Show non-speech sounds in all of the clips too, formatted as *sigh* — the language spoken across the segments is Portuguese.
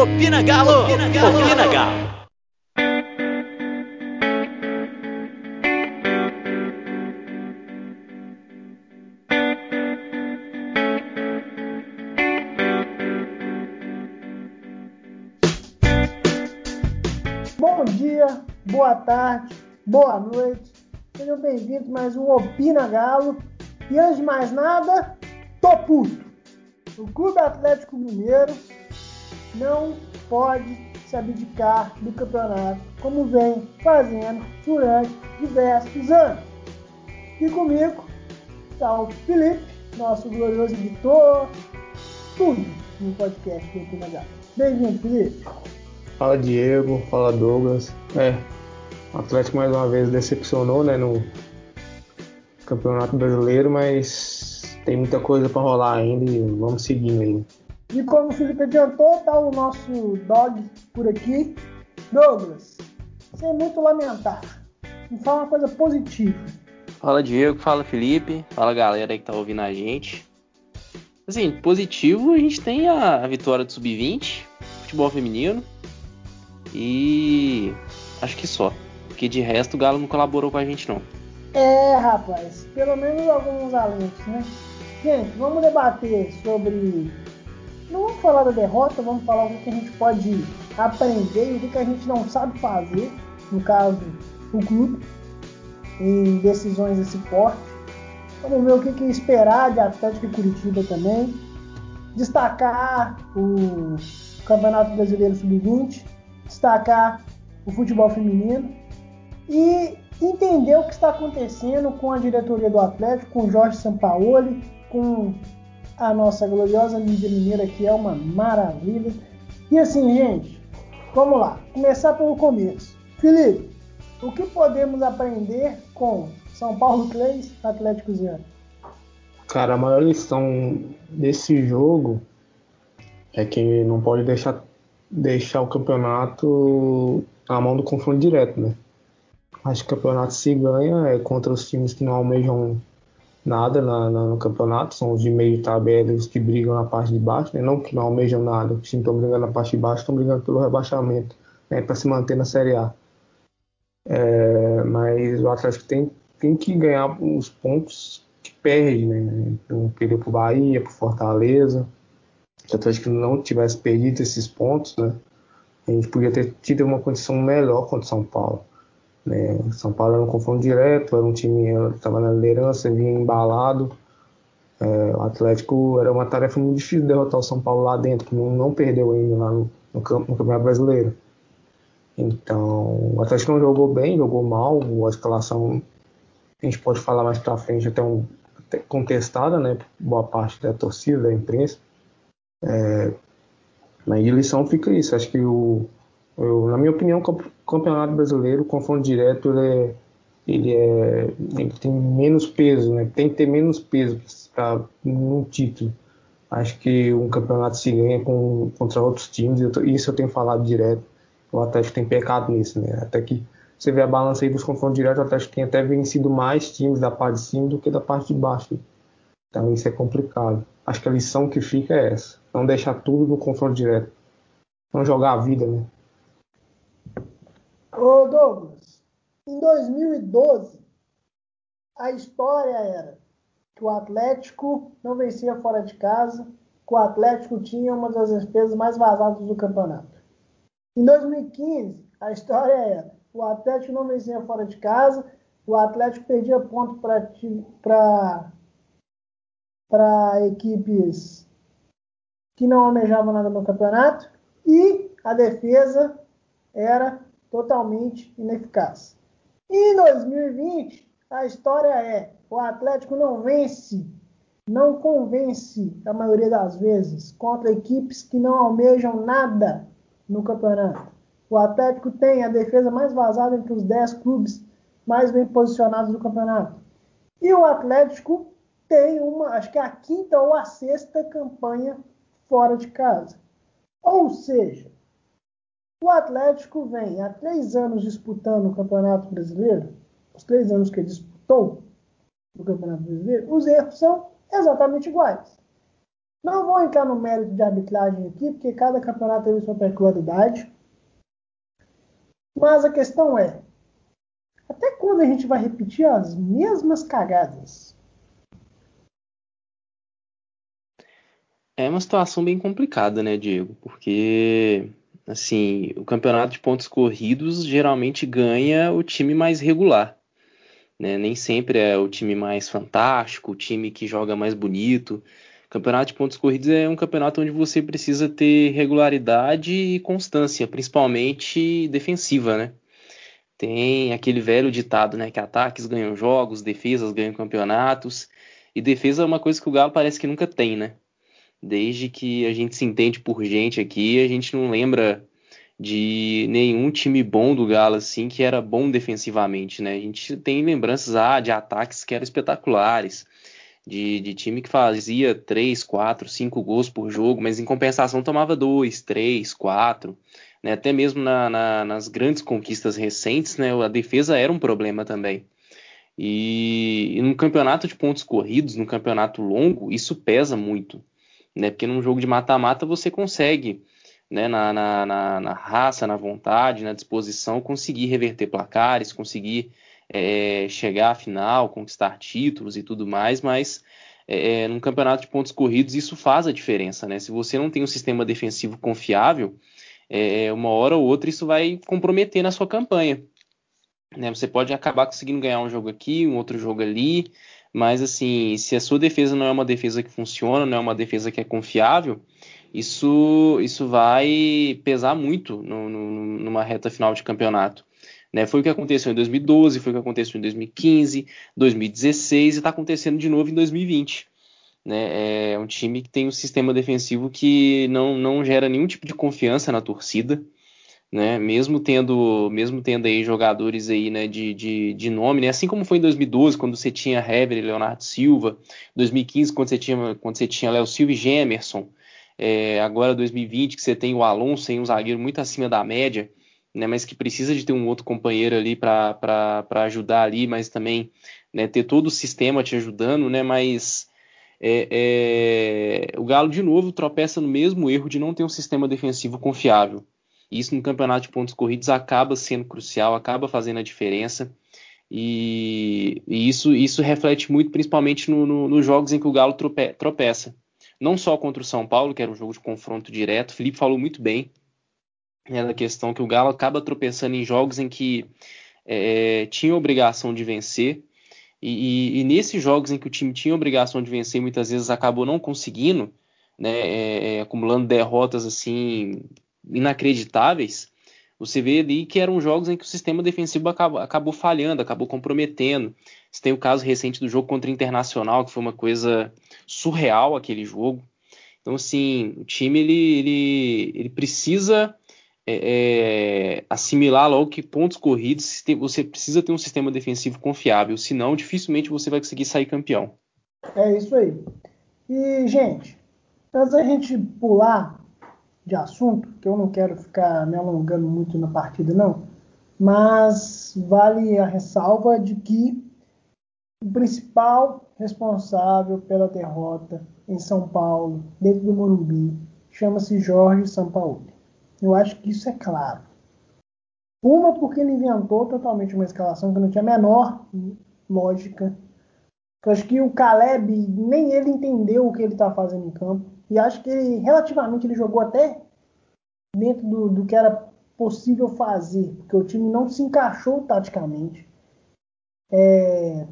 Opina Galo! Opina Galo! Opina Galo! Bom dia, boa tarde, boa noite. Sejam bem-vindos a mais um Opina Galo. E antes de mais nada, tô puto. O Clube Atlético Mineiro não pode se abdicar do campeonato como vem fazendo durante diversos anos. E comigo está o Felipe, nosso glorioso editor, tudo no podcast do Opina Galo. Bem-vindo, Felipe. Fala Diego, fala Douglas. É, o Atlético mais uma vez decepcionou né, no Campeonato Brasileiro, mas tem muita coisa para rolar ainda e vamos seguindo aí. E como o Felipe adiantou, tá o nosso dog por aqui. Douglas, sem muito lamentar, me fala uma coisa positiva. Fala Diego, fala Felipe, fala galera aí que tá ouvindo a gente. Assim, positivo a gente tem a vitória do Sub-20, futebol feminino. E acho que só. Porque de resto o Galo não colaborou com a gente não. É, rapaz, pelo menos alguns alentos, né? Gente, vamos debater sobre. Não vamos falar da derrota, vamos falar o que a gente pode aprender e o que a gente não sabe fazer, no caso, o clube, em decisões desse porte. Vamos ver o que, que esperar de Atlético e Curitiba também. Destacar o Campeonato Brasileiro Sub-20, destacar o futebol feminino e entender o que está acontecendo com a diretoria do Atlético, com o Jorge Sampaoli, com a nossa gloriosa mídia mineira, que é uma maravilha. E assim, gente, vamos lá. Começar pelo começo. Felipe, o que podemos aprender com São Paulo 3, Atlético 0? Cara, a maior lição desse jogo é que não pode deixar, deixar o campeonato na mão do confronto direto, né? Acho que o campeonato se ganha é contra os times que não almejam nada na, na, no campeonato, são os de meio tabela os que brigam na parte de baixo, né? não que não almejam nada, os times estão brigando na parte de baixo, estão brigando pelo rebaixamento, né? para se manter na Série A. É, mas o Atlético tem, tem que ganhar os pontos que perde, né? Então, perdeu para o Bahia, para Fortaleza. Se o Atlético não tivesse perdido esses pontos, né? A gente podia ter tido uma condição melhor contra o São Paulo. Né? São Paulo era um confronto direto, era um time que estava na liderança, vinha embalado. É, o Atlético era uma tarefa muito difícil derrotar o São Paulo lá dentro, que não, não perdeu ainda lá no, no, no Campeonato Brasileiro. Então, o Atlético não jogou bem, jogou mal. A escalação, a gente pode falar mais pra frente, até, um, até contestada, né? Boa parte da torcida, da imprensa. É, mas de lição fica isso. Acho que o, eu, na minha opinião, campeonato brasileiro, o confronto direto, ele, é, ele, é, ele tem menos peso, né? Tem que ter menos peso para um título. Acho que um campeonato se ganha com, contra outros times. Eu, isso eu tenho falado direto. O Atlético tem pecado nisso, né? Até que você vê a balança aí dos confrontos diretos, o Atlético tem até vencido mais times da parte de cima do que da parte de baixo. Então isso é complicado. Acho que a lição que fica é essa. Não deixar tudo no confronto direto. Não jogar a vida, né? Ô Douglas, em 2012, a história era que o Atlético não vencia fora de casa, que o Atlético tinha uma das despesas mais vazadas do campeonato. Em 2015, a história era o Atlético não vencia fora de casa, o Atlético perdia ponto para equipes que não almejavam nada no campeonato e a defesa era totalmente ineficaz. Em 2020, a história é: o Atlético não vence, não convence, a maioria das vezes, contra equipes que não almejam nada no campeonato. O Atlético tem a defesa mais vazada entre os 10 clubes mais bem posicionados do campeonato. E o Atlético tem uma, acho que é a quinta ou a sexta campanha fora de casa. Ou seja, o Atlético vem há três anos disputando o Campeonato Brasileiro, os três anos que ele disputou o Campeonato Brasileiro, os erros são exatamente iguais. Não vou entrar no mérito de arbitragem aqui, porque cada campeonato tem sua peculiaridade. Mas a questão é: até quando a gente vai repetir as mesmas cagadas? É uma situação bem complicada, né, Diego? Porque, assim, o campeonato de pontos corridos geralmente ganha o time mais regular. Né? Nem sempre é o time mais fantástico, o time que joga mais bonito. Campeonato de pontos corridos é um campeonato onde você precisa ter regularidade e constância, principalmente defensiva, né? Tem aquele velho ditado, né, que ataques ganham jogos, defesas ganham campeonatos. E defesa é uma coisa que o Galo parece que nunca tem, né? Desde que a gente se entende por gente aqui, a gente não lembra de nenhum time bom do Galo assim que era bom defensivamente, né? A gente tem lembranças ah, de ataques que eram espetaculares, de, de time que fazia 3, 4, 5 gols por jogo, mas em compensação tomava 2, 3, 4. Né? Até mesmo na, na, nas grandes conquistas recentes, né? a defesa era um problema também. E, e num campeonato de pontos corridos, num campeonato longo, isso pesa muito né? Porque num jogo de mata-mata você consegue, né, na, na, na, na, raça, na vontade, na disposição, conseguir reverter placares, conseguir é, chegar à final, conquistar títulos e tudo mais, mas é, num campeonato de pontos corridos isso faz a diferença, né? Se você não tem um sistema defensivo confiável, é, uma hora ou outra isso vai comprometer na sua campanha. Né? Você pode acabar conseguindo ganhar um jogo aqui, um outro jogo ali, mas assim, se a sua defesa não é uma defesa que funciona, não é uma defesa que é confiável, isso, isso vai pesar muito no, no, numa reta final de campeonato. Né? Foi o que aconteceu em 2012, foi o que aconteceu em 2015, 2016 e está acontecendo de novo em 2020. Né? É um time que tem um sistema defensivo que não, não gera nenhum tipo de confiança na torcida né? Mesmo tendo, mesmo tendo aí jogadores aí, né, de, de, de nome, né? Assim como foi em 2012, quando você tinha Hever e Leonardo Silva, 2015, quando você tinha, quando você tinha Léo Silva e Gemerson, é, agora 2020, que você tem o Alonso, um zagueiro muito acima da média, né? Mas que precisa de ter um outro companheiro ali para ajudar ali, mas também né, ter todo o sistema te ajudando, né? Mas é, é, o Galo de novo tropeça no mesmo erro de não ter um sistema defensivo confiável. Isso no campeonato de pontos corridos acaba sendo crucial, acaba fazendo a diferença. E, e isso, isso reflete muito, principalmente nos no, no jogos em que o Galo trope, tropeça. Não só contra o São Paulo, que era um jogo de confronto direto. O Felipe falou muito bem né, da questão que o Galo acaba tropeçando em jogos em que é, tinha obrigação de vencer. E, e, e, nesses jogos em que o time tinha obrigação de vencer, muitas vezes acabou não conseguindo, né, é, é, acumulando derrotas assim inacreditáveis, você vê ali que eram jogos em que o sistema defensivo acabou, acabou, falhando, acabou comprometendo. Você tem o caso recente do jogo contra o Internacional, que foi uma coisa surreal aquele jogo. Então, assim, o time ele, ele, ele precisa é, é, assimilar logo que pontos corridos você precisa ter um sistema defensivo confiável, senão dificilmente você vai conseguir sair campeão. É isso aí. E, gente, antes da gente pular de assunto, que eu não quero ficar me alongando muito na partida, não, mas vale a ressalva de que o principal responsável pela derrota em São Paulo, dentro do Morumbi, chama-se Jorge Sampaoli. Eu acho que isso é claro. Uma, porque ele inventou totalmente uma escalação que não tinha a menor lógica. Eu acho que o Caleb, nem ele entendeu o que ele está fazendo em campo. E acho que ele, relativamente ele jogou até dentro do, do que era possível fazer, porque o time não se encaixou taticamente. É,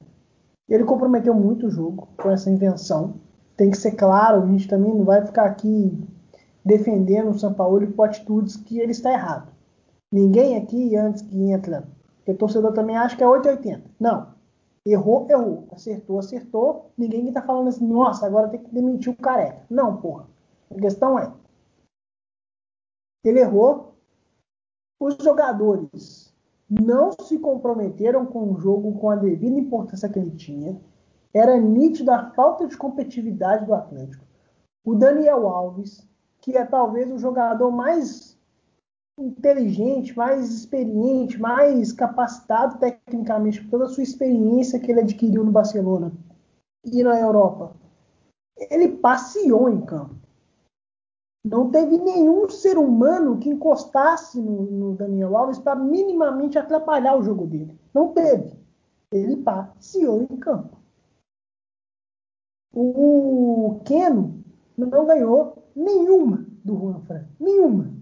ele comprometeu muito o jogo com essa invenção. Tem que ser claro, a gente também não vai ficar aqui defendendo o São Paulo por atitudes que ele está errado. Ninguém aqui, antes que entra, porque o torcedor também acha que é 880. Não. Errou, errou. Acertou, acertou. Ninguém está falando assim, nossa, agora tem que demitir o careca. Não, porra. A questão é, ele errou. Os jogadores não se comprometeram com o jogo com a devida importância que ele tinha. Era nítido a falta de competitividade do Atlético. O Daniel Alves, que é talvez o jogador mais inteligente, mais experiente, mais capacitado tecnicamente por toda a sua experiência que ele adquiriu no Barcelona e na Europa. ele passeou em campo. Não teve nenhum ser humano que encostasse no, no Daniel Alves para minimamente atrapalhar o jogo dele. Não teve. Ele passeou em campo. O Keno não ganhou nenhuma do Juan Fran. Nenhuma.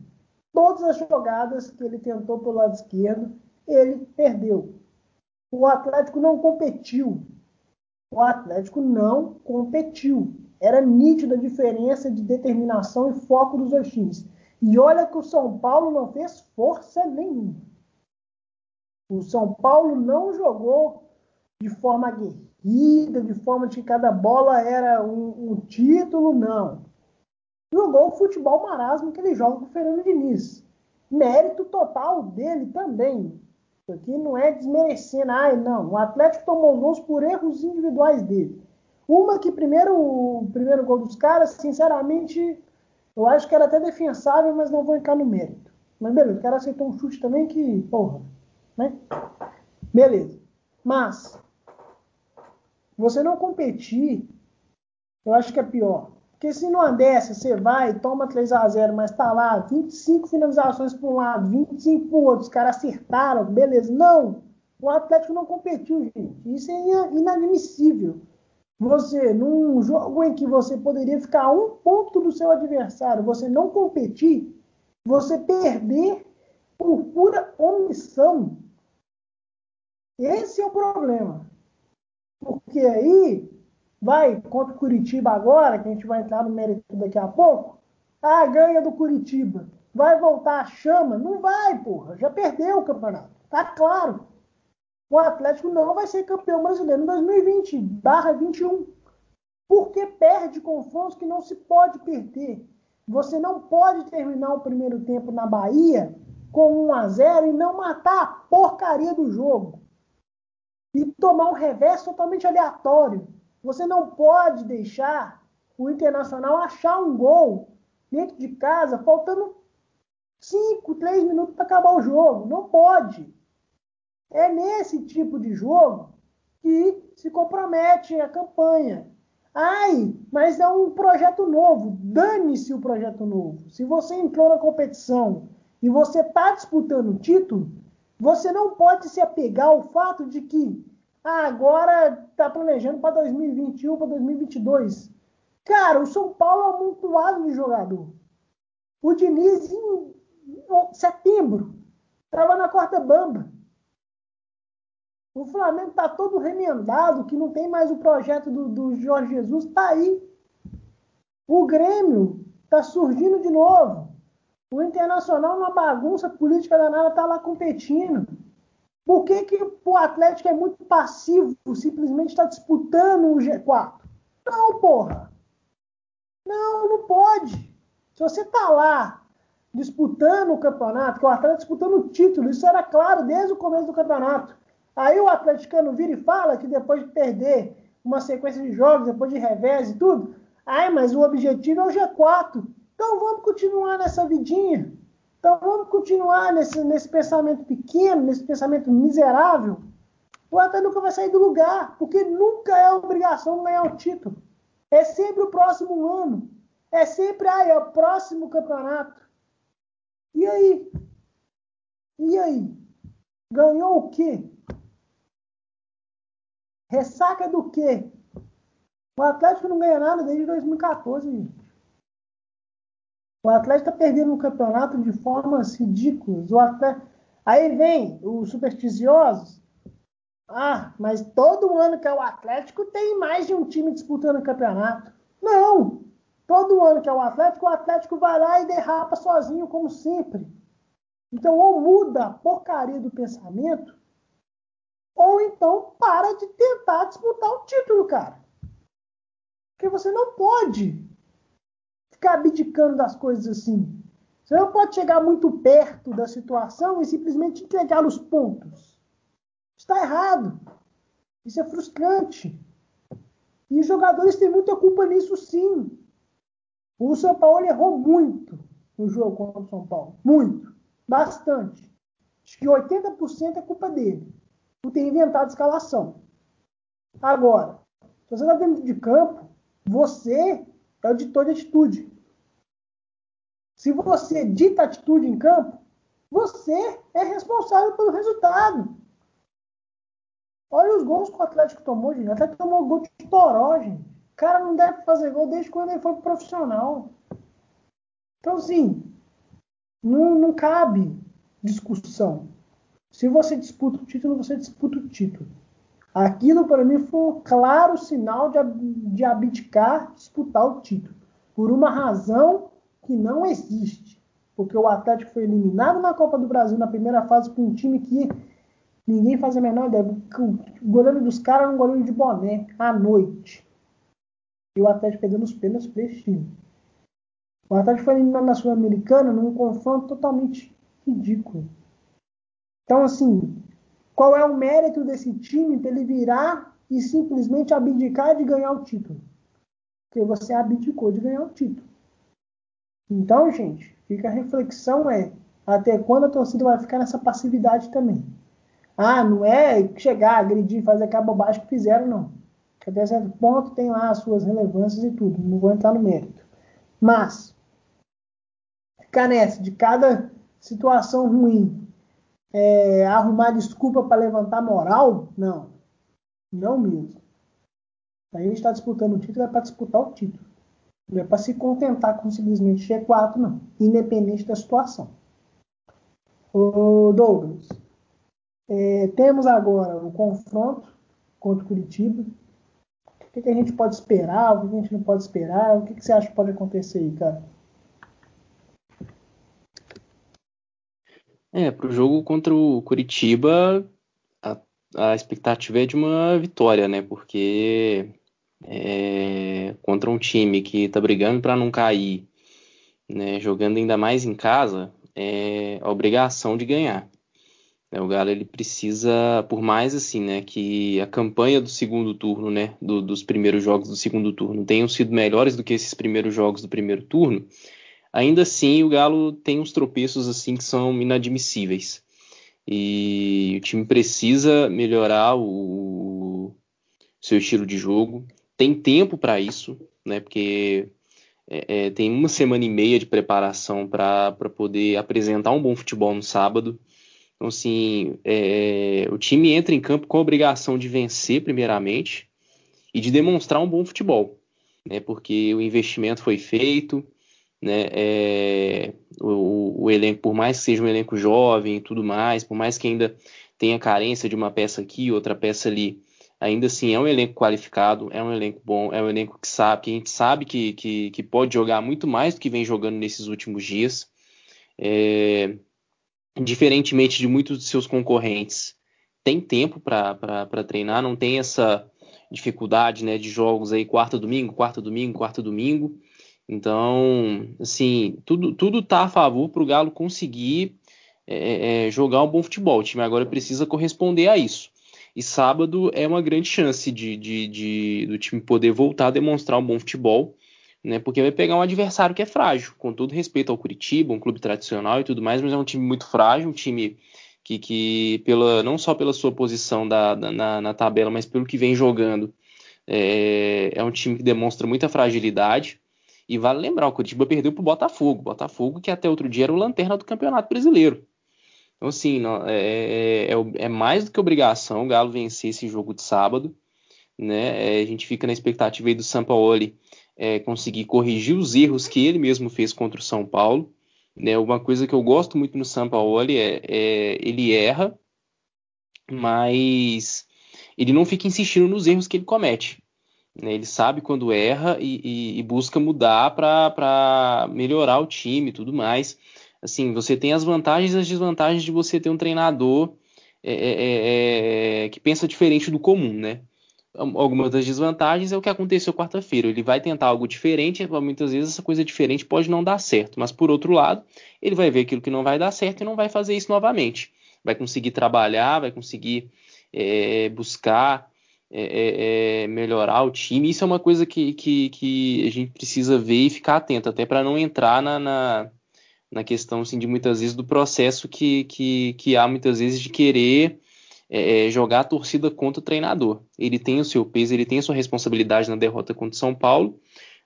Todas as jogadas que ele tentou pelo lado esquerdo, ele perdeu. O Atlético não competiu. O Atlético não competiu. Era nítida a diferença de determinação e foco dos dois times. E olha que o São Paulo não fez força nenhuma. O São Paulo não jogou de forma aguerrida, de forma de que cada bola era um, um título, não. Jogou o futebol marasmo que ele joga com o Fernando Diniz. Mérito total dele também. Isso aqui não é desmerecendo, ai não. O Atlético tomou gols por erros individuais dele. Uma que primeiro o primeiro gol dos caras, sinceramente, eu acho que era até defensável, mas não vou entrar no mérito. Mas beleza, o cara aceitou um chute também que, porra, né? Beleza. Mas você não competir, eu acho que é pior. Porque se numa dessa você vai, toma 3 a 0 mas tá lá 25 finalizações para um lado, 25 para o outro, os caras acertaram, beleza. Não! O Atlético não competiu, gente. Isso é inadmissível. Você, num jogo em que você poderia ficar um ponto do seu adversário, você não competir, você perder por pura omissão. Esse é o problema. Porque aí vai contra o Curitiba agora, que a gente vai entrar no mérito daqui a pouco. Ah, ganha do Curitiba. Vai voltar a chama? Não vai, porra. Já perdeu o campeonato. Tá claro. O Atlético não vai ser campeão brasileiro em 2020, barra 21. Porque perde confrontos que não se pode perder. Você não pode terminar o primeiro tempo na Bahia com 1 a 0 e não matar a porcaria do jogo. E tomar um revés totalmente aleatório. Você não pode deixar o Internacional achar um gol dentro de casa, faltando 5, 3 minutos para acabar o jogo. Não pode. É nesse tipo de jogo que se compromete a campanha. Ai, mas é um projeto novo. Dane-se o projeto novo. Se você entrou na competição e você está disputando o título, você não pode se apegar ao fato de que ah, agora está planejando para 2021, para 2022. Cara, o São Paulo é um amontoado de jogador. O Diniz, em setembro, estava na corta bamba. O Flamengo está todo remendado, que não tem mais o projeto do, do Jorge Jesus, está aí. O Grêmio está surgindo de novo. O Internacional, uma bagunça política danada, está lá competindo. Por que, que o Atlético é muito passivo, simplesmente está disputando o G4? Não, porra. Não, não pode. Se você está lá disputando o campeonato, que o Atlético disputando o título, isso era claro desde o começo do campeonato. Aí o atleticano vira e fala que depois de perder uma sequência de jogos, depois de revés e tudo, ai, mas o objetivo é o G4. Então vamos continuar nessa vidinha. Então vamos continuar nesse, nesse pensamento pequeno, nesse pensamento miserável. O Atlético nunca vai sair do lugar, porque nunca é obrigação ganhar o título. É sempre o próximo ano. É sempre, ah, é o próximo campeonato. E aí? E aí? Ganhou o quê? Ressaca do quê? O Atlético não ganha nada desde 2014, gente. O Atlético está perdendo o campeonato de formas ridículas. O Atlético... Aí vem os supersticiosos. Ah, mas todo ano que é o Atlético tem mais de um time disputando o campeonato. Não! Todo ano que é o Atlético, o Atlético vai lá e derrapa sozinho, como sempre. Então, ou muda a porcaria do pensamento, ou então para de tentar disputar o título, cara. Porque você não pode ficar abdicando das coisas assim. Você não pode chegar muito perto da situação e simplesmente entregar os pontos. Está errado. Isso é frustrante. E os jogadores têm muita culpa nisso, sim. O São Paulo errou muito no jogo contra o São Paulo. Muito. Bastante. Acho que 80% é culpa dele. Por ter inventado a escalação. Agora, se você está dentro de campo, Você é o ditor de atitude. Se você dita atitude em campo, você é responsável pelo resultado. Olha os gols que o Atlético tomou, gente. O Atlético tomou gol de toró, gente. O cara não deve fazer gol desde quando ele foi profissional. Então, assim, não, não cabe discussão. Se você disputa o título, você disputa o título. Aquilo para mim foi um claro sinal de, de abdicar, disputar o título. Por uma razão que não existe. Porque o Atlético foi eliminado na Copa do Brasil na primeira fase por um time que ninguém faz a menor ideia. O goleiro dos caras era um goleiro de boné, à noite. E o Atlético perdeu nos pênaltis para esse time. O Atlético foi eliminado na Sul-Americana num confronto totalmente ridículo. Então, assim, qual é o mérito desse time para ele virar e simplesmente abdicar de ganhar o título? Porque você abdicou de ganhar o título. Então, gente, fica a reflexão é até quando a torcida vai ficar nessa passividade também. Ah, não é chegar, agredir, fazer aquela bobagem que fizeram, não. Que até certo ponto tem lá as suas relevâncias e tudo. Não vou entrar no mérito. Mas, ficar nessa, de cada situação ruim, é, arrumar desculpa para levantar moral? Não. Não mesmo. A gente está disputando o título, é para disputar o título. Não é para se contentar com simplesmente G4, não. Independente da situação. O Douglas, é, temos agora o confronto contra o Curitiba. O que, que, a gente pode esperar? O que a gente não pode esperar? O que, que você acha que pode acontecer aí, cara? É, para o jogo contra o Curitiba, a, a, expectativa é de uma vitória, né? Porque é, contra um time que está brigando para não cair, né, jogando ainda mais em casa, é a obrigação de ganhar. É, o Galo ele precisa, por mais assim, né, que a campanha do segundo turno, né, do, dos primeiros jogos do segundo turno tenham sido melhores do que esses primeiros jogos do primeiro turno, ainda assim o Galo tem uns tropeços assim que são inadmissíveis. E o time precisa melhorar o, seu estilo de jogo. Tem tempo para isso, né? Porque é, é, tem uma semana e meia de preparação para poder apresentar um bom futebol no sábado. Então, assim, é, o time entra em campo com a obrigação de vencer, primeiramente, e de demonstrar um bom futebol, né? Porque o investimento foi feito, né? É, o, o, elenco, por mais que seja um elenco jovem e tudo mais, por mais que ainda tenha carência de uma peça aqui, outra peça ali, ainda assim é um elenco qualificado, é um elenco bom, é um elenco que sabe, que a gente sabe que, que, que pode jogar muito mais do que vem jogando nesses últimos dias. É, diferentemente de muitos de seus concorrentes, tem tempo para treinar, não tem essa dificuldade né, de jogos aí quarta domingo, quarta domingo, quarta domingo. Então, assim, tudo, tudo tá a favor para o Galo conseguir é, é, é, jogar um bom futebol. O time agora precisa corresponder a isso. E sábado é uma grande chance de, de, de, do time poder voltar a demonstrar um bom futebol, né? Porque vai pegar um adversário que é frágil, com todo respeito ao Curitiba, um clube tradicional e tudo mais, mas é um time muito frágil, um time que, que pela, não só pela sua posição da, da na, na, tabela, mas pelo que vem jogando, é, é um time que demonstra muita fragilidade. E vale lembrar, o Curitiba perdeu para o Botafogo. Botafogo que até outro dia era o lanterna do Campeonato Brasileiro. Então, assim, é, é, é, é, mais do que obrigação o Galo vencer esse jogo de sábado. Né? É, a gente fica na expectativa aí do Sampaoli é, conseguir corrigir os erros que ele mesmo fez contra o São Paulo. Né? Uma coisa que eu gosto muito no Sampaoli é, é ele erra, mas ele não fica insistindo nos erros que ele comete. Né? Ele sabe quando erra e, e, e busca mudar para melhorar o time e tudo mais. Assim, você tem as vantagens e as desvantagens de você ter um treinador é, é, é, é que pensa diferente do comum, né? Algumas das desvantagens é o que aconteceu quarta-feira. Ele vai tentar algo diferente, muitas vezes essa coisa diferente pode não dar certo. Mas por outro lado, ele vai ver aquilo que não vai dar certo e não vai fazer isso novamente. Vai conseguir trabalhar, vai conseguir é, buscar é, é, é, melhorar o time. Isso é uma coisa que, que, que, a gente precisa ver e ficar atento, até para não entrar na, na, na, questão assim, de muitas vezes do processo que, que, que há muitas vezes de querer é, é, jogar a torcida contra o treinador. Ele tem o seu peso, ele tem a sua responsabilidade na derrota contra o São Paulo,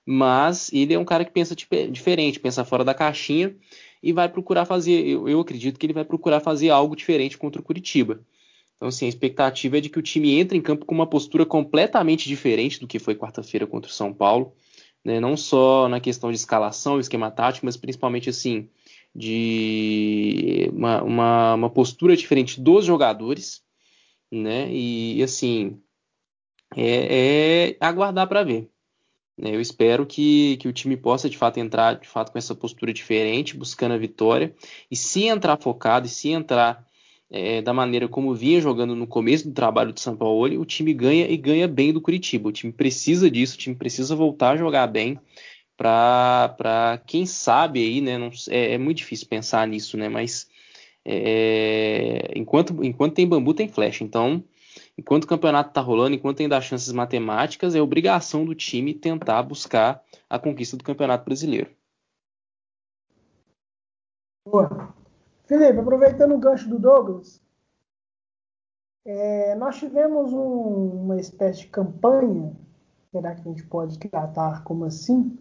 mas ele é um cara que pensa diferente, pensa fora da caixinha e vai procurar fazer. Eu, eu acredito que ele vai procurar fazer algo diferente contra o Curitiba. Então, assim, a expectativa é de que o time entre em campo com uma postura completamente diferente do que foi quarta-feira contra o São Paulo. Né? Não só na questão de escalação, esquema tático, mas principalmente assim de uma, uma, uma postura diferente dos jogadores, né? E assim é, é aguardar para ver. Né? Eu espero que, que o time possa de fato entrar de fato com essa postura diferente, buscando a vitória. E se entrar focado, e se entrar é, da maneira como vinha jogando no começo do trabalho de São Paulo, o time ganha e ganha bem do Curitiba. O time precisa disso, o time precisa voltar a jogar bem para quem sabe aí, né? Não, é, é, muito difícil pensar nisso, né? Mas é, enquanto, enquanto tem bambu, tem flecha. Então, enquanto o campeonato está rolando, enquanto tem das chances matemáticas, é obrigação do time tentar buscar a conquista do Campeonato Brasileiro. Boa. Felipe, aproveitando o gancho do Douglas, é, nós tivemos um, uma espécie de campanha, será que a gente pode tratar como assim?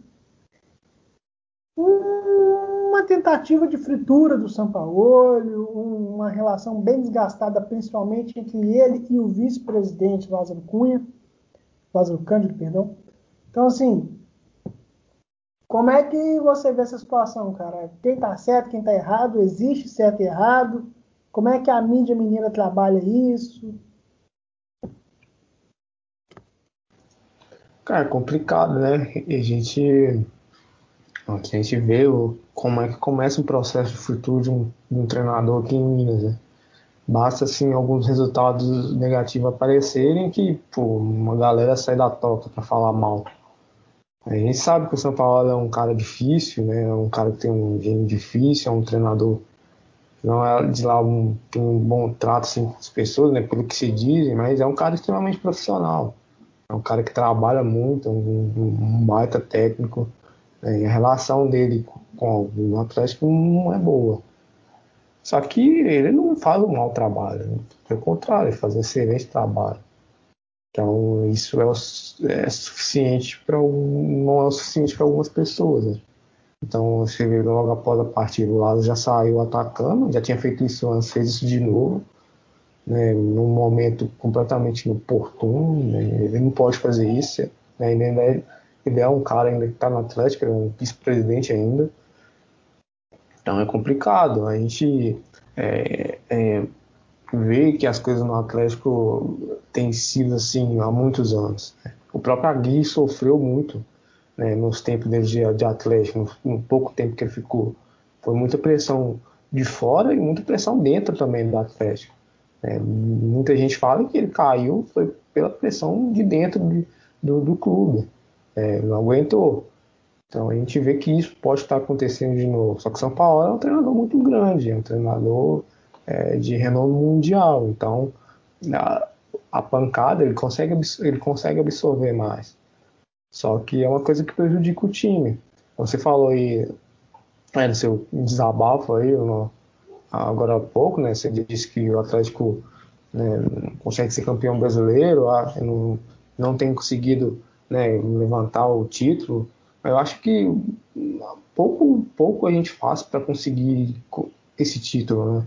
Uma tentativa de fritura do Sampaoli, uma relação bem desgastada, principalmente entre ele e o vice-presidente Lázaro Cunha, Lázaro Cândido, perdão. Então, assim, como é que você vê essa situação, cara? Quem tá certo, quem tá errado? Existe certo e errado? Como é que a mídia menina trabalha isso? Cara, é complicado, né? A gente, a gente vê como é que começa o processo de futuro de um, de um treinador aqui em Minas, né? Basta, assim, alguns resultados negativos aparecerem que, pô, uma galera sai da toca para falar mal. A gente sabe que o São Paulo é um cara difícil, né? É um cara que tem um gênio difícil, é um treinador não é de lá um, tem um bom trato assim, com as pessoas, né? Pelo que se dizem, mas é um cara extremamente profissional. É um cara que trabalha muito, um, um baita técnico. Né? a relação dele com o Atlético não é boa. Só que ele não faz um mau trabalho, né? pelo contrário, ele faz um excelente trabalho. Então isso é, é suficiente para não é o suficiente para algumas pessoas. Né? Então você vê logo após a partida o lado já saiu atacando, já tinha feito isso antes, fez isso de novo, né? num momento completamente inoportuno. Né? Ele não pode fazer isso. Né? Ele, é, ele é um cara ainda que está no Atlético, é um vice-presidente ainda. Então é complicado. A gente é, é, vê que as coisas no Atlético têm sido assim há muitos anos. Né? O próprio Agui sofreu muito né, nos tempos dele de, Atlético, no, pouco tempo que ele ficou. Foi muita pressão de fora e muita pressão dentro também do Atlético. É, muita gente fala que ele caiu foi pela pressão de dentro de, do, do, clube. É, não aguentou. Então a gente vê que isso pode estar acontecendo de novo. Só que São Paulo é um treinador muito grande, é um treinador é, de renome mundial. Então, a, a, pancada ele consegue, ele consegue absorver mais. Só que é uma coisa que prejudica o time. Você falou aí é, no seu desabafo aí, no, agora há pouco, né? Você disse que o Atlético né, consegue ser campeão brasileiro, ah, não, não tem conseguido né, levantar o título. Eu acho que pouco, pouco a gente faz para conseguir esse título, né?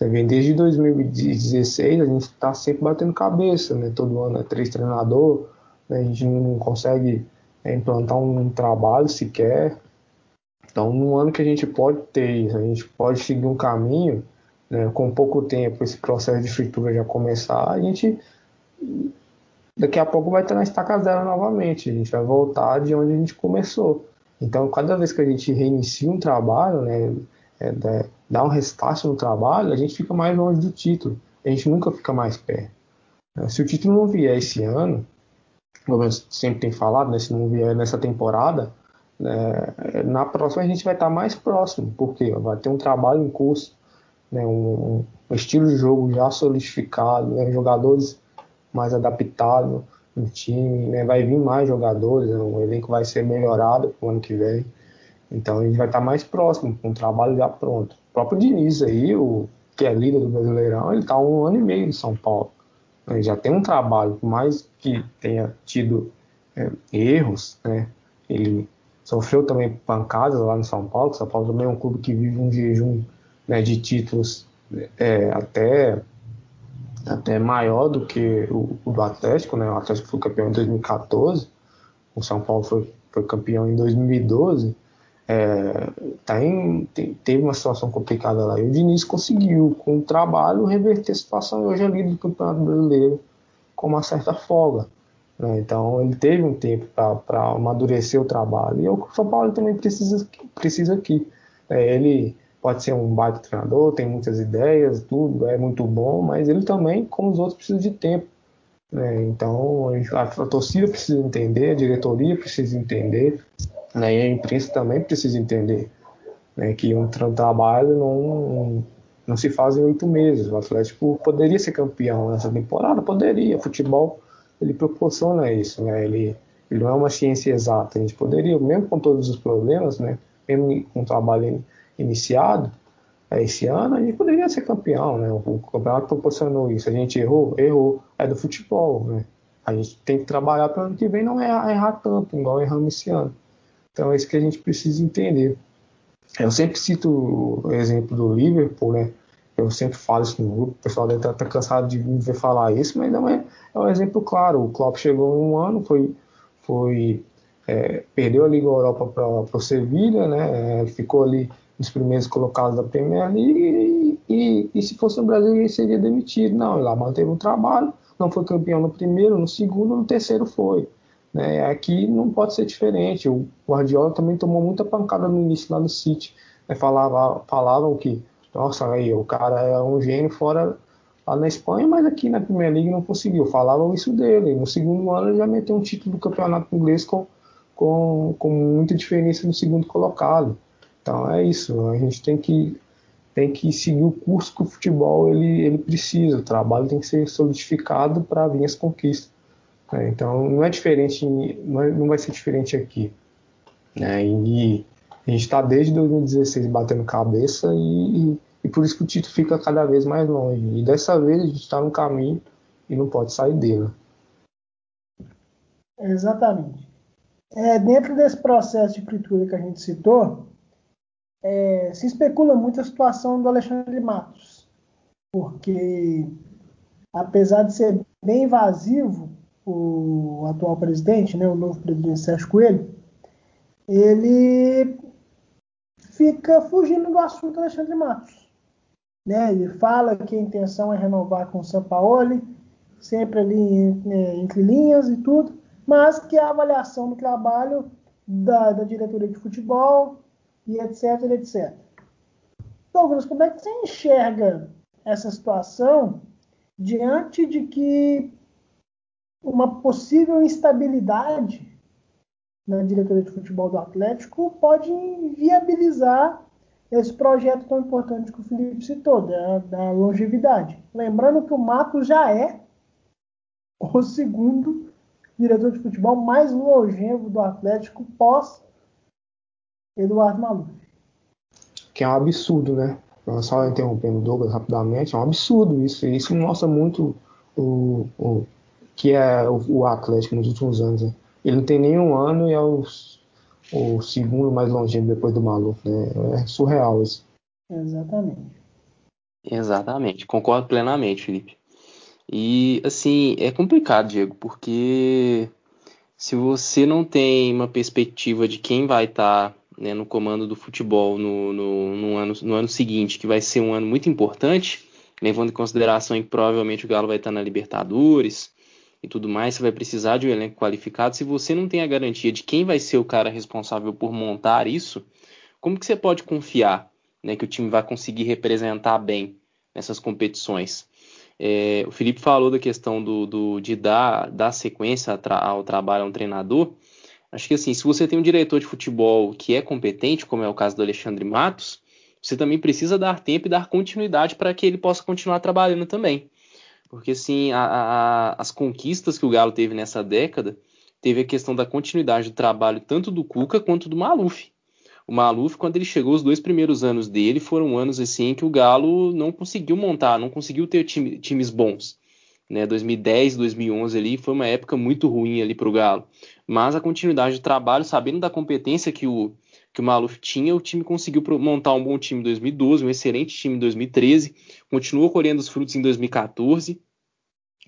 Você desde 2016 a gente está sempre batendo cabeça, né? Todo ano é três treinador, né? a gente não consegue é, implantar um trabalho sequer. Então, no ano que a gente pode ter isso, a gente pode seguir um caminho, né? com pouco tempo, esse processo de fritura já começar, a gente daqui a pouco vai estar na estaca zero novamente, a gente vai voltar de onde a gente começou. Então, cada vez que a gente reinicia um trabalho, né, é, dá um restart no trabalho, a gente fica mais longe do título. A gente nunca fica mais perto. Se o título não vier esse ano, como eu sempre tenho falado, né, se não vier nessa temporada, né, na próxima a gente vai estar mais próximo, porque vai ter um trabalho em curso, né, um, um, estilo de jogo já solidificado, né, jogadores mais adaptados no time, né, vai vir mais jogadores, né, o elenco vai ser melhorado para o ano que vem. Então a gente vai estar mais próximo, com o trabalho já pronto. O próprio Diniz aí, o que é líder do Brasileirão, ele está um ano e meio em São Paulo. Ele já tem um trabalho, por mais que tenha tido é, erros, né? Ele sofreu também pancadas lá no São Paulo. São Paulo também é um clube que vive um jejum né, de títulos é, até até maior do que o, o, do Atlético, né? O Atlético foi campeão em 2014, o São Paulo foi, foi campeão em 2012. É, tá em, teve uma situação complicada lá. E o Diniz conseguiu, com o trabalho, reverter a situação e hoje é líder do Campeonato Brasileiro com uma certa folga. Né? Então ele teve um tempo para amadurecer o trabalho. E o São Paulo também precisa, precisa aqui. É, ele pode ser um baita treinador, tem muitas ideias, tudo, é muito bom, mas ele também, como os outros, precisa de tempo. Né? Então a, a, torcida precisa entender, a diretoria precisa entender, né? e a imprensa também precisa entender né? que um tra trabalho não, não se faz em oito meses. O Atlético poderia ser campeão nessa temporada, poderia. O futebol ele proporciona isso, né? Ele, ele não é uma ciência exata. A gente poderia, mesmo com todos os problemas, né? Mesmo com o trabalho iniciado é, esse ano, a gente poderia ser campeão, né? O, campeonato proporcionou isso. A gente errou, errou. É do futebol, né? A gente tem que trabalhar para o ano que vem não errar, errar tanto, igual erramos esse ano. Então é isso que a gente precisa entender. Eu sempre cito o exemplo do Liverpool, né? Eu sempre falo isso no grupo, o pessoal deve estar cansado de me ver falar isso, mas não é, é um exemplo claro. O Klopp chegou em um ano, foi, foi é, perdeu a Liga Europa para o Sevilha, né? É, ficou ali os primeiros colocados da Premier League e, e, e, se fosse no Brasil ele seria demitido. Não, ele lá manteve o trabalho, não foi campeão no primeiro, no segundo, no terceiro foi. Né? Aqui não pode ser diferente. O Guardiola também tomou muita pancada no início lá no City. Né? Falava, falavam que, nossa, aí, o cara é um gênio fora lá na Espanha, mas aqui na Premier League não conseguiu. Falavam isso dele. No segundo ano ele já meteu um título do campeonato inglês com, com, com muita diferença no segundo colocado. Então é isso, a gente tem que, tem que seguir o curso que o futebol ele, ele precisa, o trabalho tem que ser solidificado para vir as conquistas. Né? Então não é diferente, é, não vai ser diferente aqui. Né? E a gente está desde 2016 batendo cabeça e, e, e, por isso que o título fica cada vez mais longe. E dessa vez a gente está no caminho e não pode sair dele. Exatamente. É, dentro desse processo de fritura que a gente citou, é, se especula muito a situação do Alexandre Matos, porque apesar de ser bem invasivo o atual presidente, né, o novo presidente Sérgio Coelho, ele fica fugindo do assunto Alexandre Matos. Né? Ele fala que a intenção é renovar com o Sampaoli, sempre ali né, entre linhas e tudo, mas que a avaliação do trabalho da, da diretoria de futebol e etc, etc. Douglas, como é que você enxerga essa situação diante de que uma possível instabilidade na diretoria de futebol do Atlético pode viabilizar esse projeto tão importante que o Felipe citou, da, da longevidade. Lembrando que o Matos já é o segundo diretor de futebol mais longevo do Atlético pós Eduardo Maluf. Que é um absurdo, né? Só interrompendo o Douglas rapidamente, é um absurdo isso. Isso mostra muito o, o que é o, o, Atlético nos últimos anos. Né? Ele não tem nenhum ano e é o, o segundo mais longevo depois do Maluf. Né? É surreal isso. Exatamente. Exatamente, concordo plenamente, Felipe. E assim, é complicado, Diego, porque se você não tem uma perspectiva de quem vai estar tá né, no comando do futebol no, no, no, ano, no ano seguinte, que vai ser um ano muito importante, levando em consideração que provavelmente o Galo vai estar na Libertadores e tudo mais, você vai precisar de um elenco qualificado. Se você não tem a garantia de quem vai ser o cara responsável por montar isso, como que você pode confiar né, que o time vai conseguir representar bem nessas competições? É, o Felipe falou da questão do, do de dar, dar sequência ao trabalho a um treinador. Acho que assim, se você tem um diretor de futebol que é competente, como é o caso do Alexandre Matos, você também precisa dar tempo e dar continuidade para que ele possa continuar trabalhando também. Porque assim, a, a, as conquistas que o Galo teve nessa década, teve a questão da continuidade do trabalho tanto do Cuca quanto do Maluf. o Maluf, quando ele chegou, os dois primeiros anos dele foram anos assim que o Galo não conseguiu montar, não conseguiu ter time, times bons. Né, 2010, 2011 ali foi uma época muito ruim ali para o Galo. Mas a continuidade de trabalho, sabendo da competência que o, que o Maluf tinha, o time conseguiu montar um bom time em 2012, um excelente time em 2013, continuou colhendo os frutos em 2014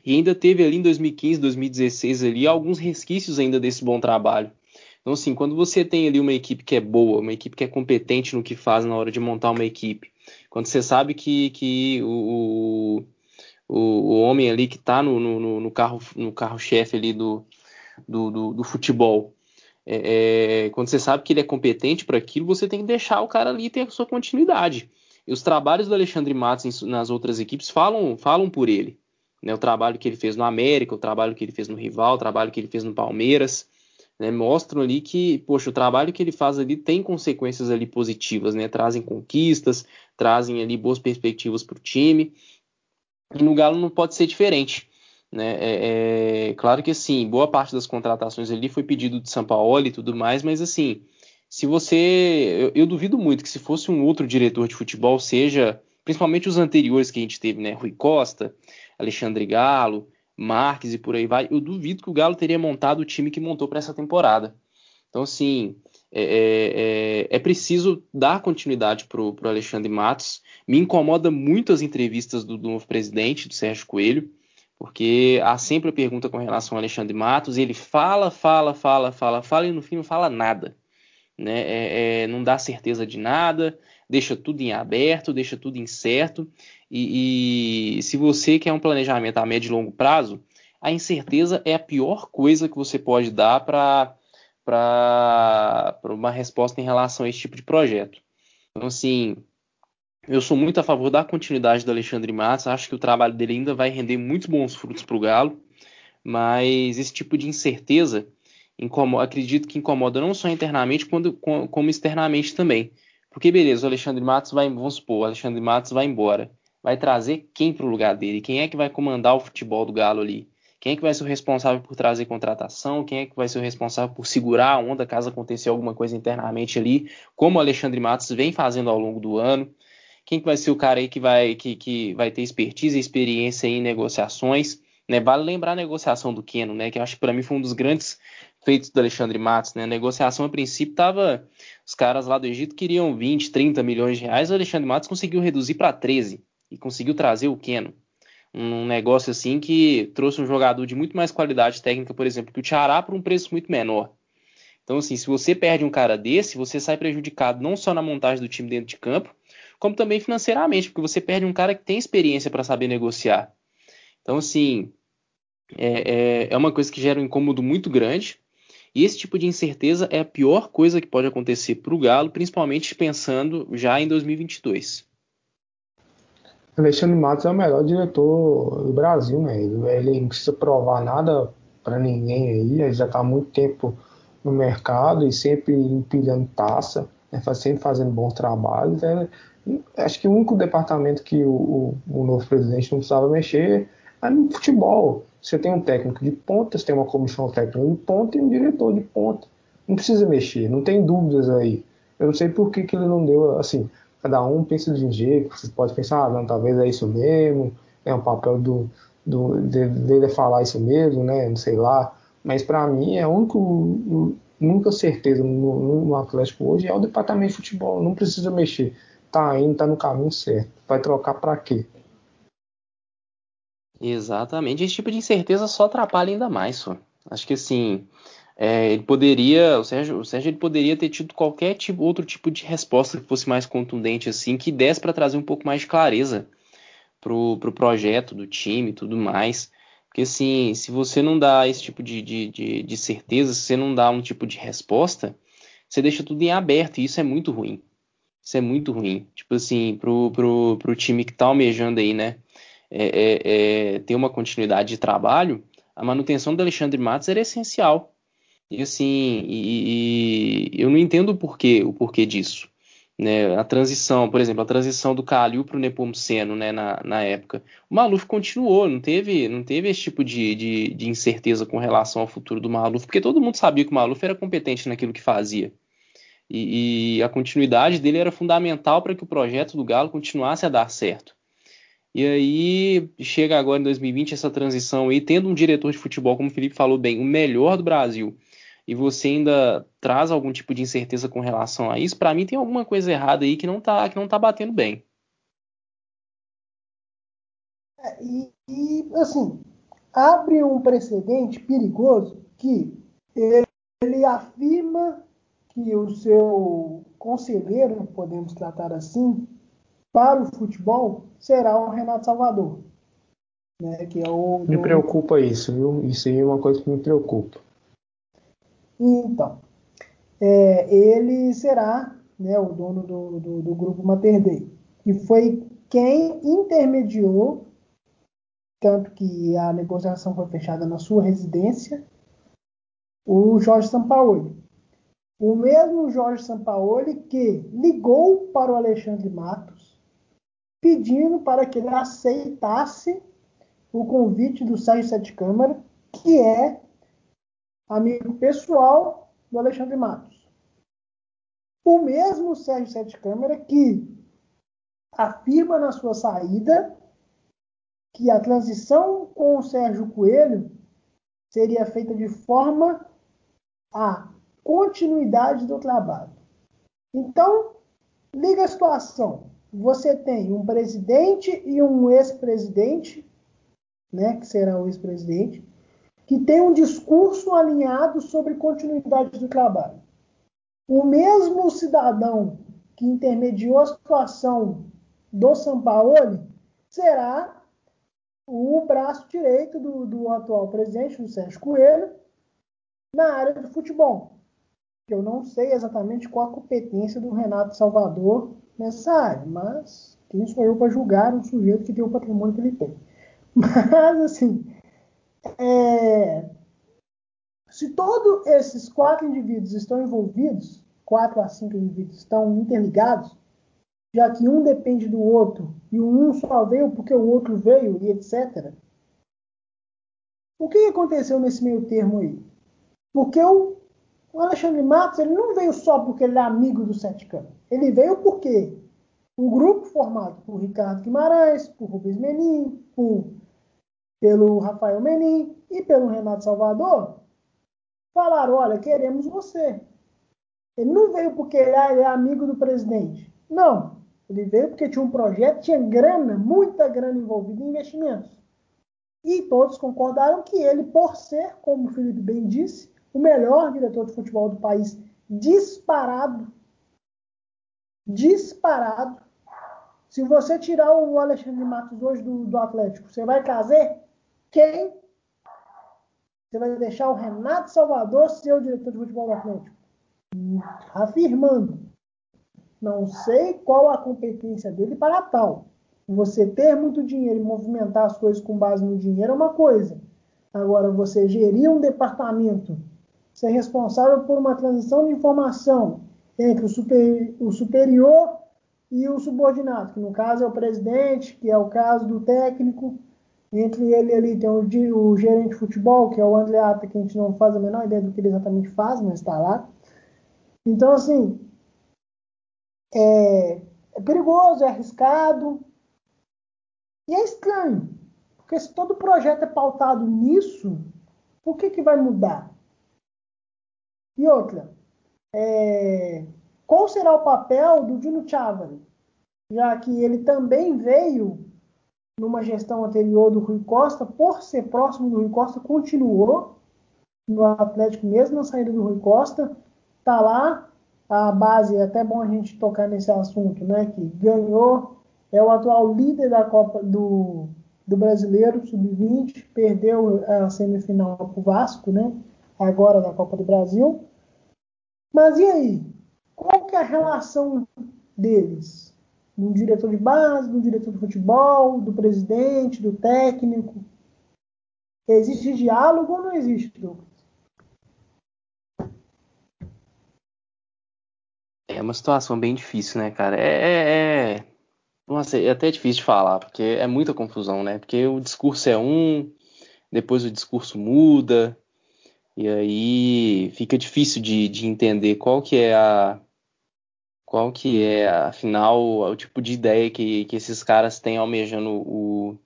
e ainda teve ali em 2015, 2016 ali alguns resquícios ainda desse bom trabalho. Então, assim, quando você tem ali uma equipe que é boa, uma equipe que é competente no que faz na hora de montar uma equipe, quando você sabe que, que o, o, o homem ali que está no, no, no, carro no carro-chefe ali do, do, do, do futebol, é, é, quando você sabe que ele é competente para aquilo, você tem que deixar o cara ali ter a sua continuidade. E os trabalhos do Alexandre Matos nas outras equipes falam, falam por ele. Né? O trabalho que ele fez no América, o trabalho que ele fez no Rival, o trabalho que ele fez no Palmeiras né, mostram ali que, poxa, o trabalho que ele faz ali tem consequências ali positivas, né? Trazem conquistas, trazem ali boas perspectivas para o time. E no Galo não pode ser diferente. Né? É, é, claro que assim, boa parte das contratações ali foi pedido de São Paulo e tudo mais, mas assim, se você. Eu, eu, duvido muito que se fosse um outro diretor de futebol, seja, principalmente os anteriores que a gente teve, né? Rui Costa, Alexandre Galo, Marques e por aí vai, eu duvido que o Galo teria montado o time que montou para essa temporada. Então, assim, é, é, é, é preciso dar continuidade para o Alexandre Matos. Me incomoda muito as entrevistas do, do, novo presidente, do Sérgio Coelho, porque há sempre a pergunta com relação ao Alexandre Matos, ele fala, fala, fala, fala, fala, e no fim não fala nada. Né? É, é, não dá certeza de nada, deixa tudo em aberto, deixa tudo incerto. E, e se você quer um planejamento a médio e longo prazo, a incerteza é a pior coisa que você pode dar para uma resposta em relação a esse tipo de projeto. Então, assim, eu sou muito a favor da continuidade do Alexandre Matos, acho que o trabalho dele ainda vai render muitos bons frutos para o Galo, mas esse tipo de incerteza incomoda, acredito que incomoda não só internamente, quando, como externamente também. Porque, beleza, o Alexandre Matos vai, vamos supor, o Alexandre Matos vai embora vai trazer quem para o lugar dele? Quem é que vai comandar o futebol do Galo ali? Quem é que vai ser o responsável por trazer contratação? Quem é que vai ser o responsável por segurar a onda caso aconteça alguma coisa internamente ali, como o Alexandre Matos vem fazendo ao longo do ano? Quem que vai ser o cara aí que vai, que, que vai ter expertise e experiência em negociações? Né? Vale lembrar a negociação do Keno, né? Que eu acho que para mim foi um dos grandes feitos do Alexandre Matos, né? A negociação a princípio tava os caras lá do Egito queriam 20, 30 milhões de reais, o Alexandre Matos conseguiu reduzir para 13 e conseguiu trazer o Keno. Um negócio assim que trouxe um jogador de muito mais qualidade técnica, por exemplo, que o Tiará por um preço muito menor. Então, assim, se você perde um cara desse, você sai prejudicado não só na montagem do time dentro de campo, como também financeiramente, porque você perde um cara que tem experiência para saber negociar. Então, assim, é, é, é, uma coisa que gera um incômodo muito grande. E esse tipo de incerteza é a pior coisa que pode acontecer para o Galo, principalmente pensando já em 2022. Alexandre Matos é o melhor diretor do Brasil, né? Ele, não precisa provar nada para ninguém aí, ele já está há muito tempo no mercado e sempre empilhando taça, né? sempre fazendo bons trabalhos. É, acho que o único departamento que o, o, o, novo presidente não precisava mexer é no futebol. Você tem um técnico de ponta, você tem uma comissão técnica de ponta e um diretor de ponta. Não precisa mexer, não tem dúvidas aí. Eu não sei por que, que ele não deu assim cada um pensa de um jeito, você pode pensar, ah, não, talvez é isso mesmo, é um papel do, do dele é falar isso mesmo, né, não sei lá, mas para mim é a única, única certeza no, no, Atlético hoje é o departamento de futebol, não precisa mexer, tá indo, tá no caminho certo, vai trocar para quê? Exatamente, esse tipo de incerteza só atrapalha ainda mais, só. Acho que assim, é, ele poderia, o Sérgio, o Sérgio ele poderia ter tido qualquer tipo, outro tipo de resposta que fosse mais contundente, assim, que desse para trazer um pouco mais de clareza pro, pro projeto do time e tudo mais. Porque assim, se você não dá esse tipo de, de, de, de, certeza, se você não dá um tipo de resposta, você deixa tudo em aberto, e isso é muito ruim. Isso é muito ruim. Tipo assim, pro, pro, pro time que tá almejando aí, né? É, é, é, ter uma continuidade de trabalho, a manutenção do Alexandre Matos era essencial. E assim, e, e eu não entendo o porquê, o porquê disso. Né, a transição, por exemplo, a transição do Calil para o Nepomuceno né, na, na época. O Maluf continuou, não teve, não teve esse tipo de, de, de, incerteza com relação ao futuro do Maluf, porque todo mundo sabia que o Maluf era competente naquilo que fazia. E, e a continuidade dele era fundamental para que o projeto do Galo continuasse a dar certo. E aí chega agora em 2020 essa transição aí, tendo um diretor de futebol, como o Felipe falou bem, o melhor do Brasil, e você ainda traz algum tipo de incerteza com relação a isso, para mim tem alguma coisa errada aí que não tá, que não tá batendo bem. É, e, e, assim, abre um precedente perigoso que ele, ele afirma que o seu conselheiro, podemos tratar assim, para o futebol será o Renato Salvador. Né, que é o me preocupa isso, viu? Isso aí é uma coisa que me preocupa. Então, é, ele será né, o dono do, do, do grupo Mater Dei, que foi quem intermediou, tanto que a negociação foi fechada na sua residência, o Jorge Sampaoli. O mesmo Jorge Sampaoli que ligou para o Alexandre Matos, pedindo para que ele aceitasse o convite do Sérgio Sete Câmara, que é amigo pessoal do Alexandre Matos. O mesmo Sérgio Sete Câmara que afirma na sua saída que a transição com o Sérgio Coelho seria feita de forma a continuidade do trabalho. Então, liga a situação. Você tem um presidente e um ex-presidente, né, que será o ex-presidente, que tem um discurso alinhado sobre continuidade do trabalho. O mesmo cidadão que intermediou a situação do Sampaoli será o braço direito do, do atual presidente, do Sérgio Coelho, na área do futebol eu não sei exatamente qual a competência do Renato Salvador nessa área, mas quem sou eu para julgar um sujeito que tem o patrimônio que ele tem? *laughs* Mas, assim, é... se todos esses quatro indivíduos estão envolvidos, quatro a cinco indivíduos estão interligados, já que um depende do outro e um só veio porque o outro veio e etc. O que aconteceu nesse meio termo aí? Porque o o Alexandre Matos ele não veio só porque ele é amigo do Sete Câmara. Ele veio porque o grupo formado por Ricardo Guimarães, por Rubens Menin, por, pelo Rafael Menin e pelo Renato Salvador falaram: olha, queremos você. Ele não veio porque ele é amigo do presidente. Não. Ele veio porque tinha um projeto, tinha grana, muita grana envolvida em investimentos. E todos concordaram que ele, por ser, como o Felipe bem disse, o melhor diretor de futebol do país, disparado. Disparado. Se você tirar o Alexandre Matos hoje do, do Atlético, você vai trazer quem? Você vai deixar o Renato Salvador ser o diretor de futebol do Atlético? Afirmando. Não sei qual a competência dele para tal. Você ter muito dinheiro e movimentar as coisas com base no dinheiro é uma coisa. Agora, você gerir um departamento ser responsável por uma transição de informação entre o, super, o superior e o subordinado, que no caso é o presidente, que é o caso do técnico, entre ele ali tem o, o gerente de futebol, que é o Andreata, que a gente não faz a menor ideia do que ele exatamente faz, mas está lá. Então, assim, é, é perigoso, é arriscado e é estranho, porque se todo projeto é pautado nisso, o que, que vai mudar? E outra, é, qual será o papel do Dino Chavari? Já que ele também veio numa gestão anterior do Rui Costa, por ser próximo do Rui Costa, continuou no Atlético mesmo na saída do Rui Costa, tá lá a base, é até bom a gente tocar nesse assunto, né, que ganhou, é o atual líder da Copa do, do Brasileiro Sub-20, perdeu a semifinal para o Vasco, né, agora na Copa do Brasil. Mas e aí? Qual que é a relação deles? Do diretor de base, do diretor de futebol, do presidente, do técnico? Existe diálogo ou não existe? É uma situação bem difícil, né, cara? É, é, é, Nossa, é até difícil de falar, porque é muita confusão, né? Porque o discurso é um, depois o discurso muda, e aí fica difícil de, de entender qual que é a, qual que é, afinal, o tipo de ideia que, que esses caras têm almejando o,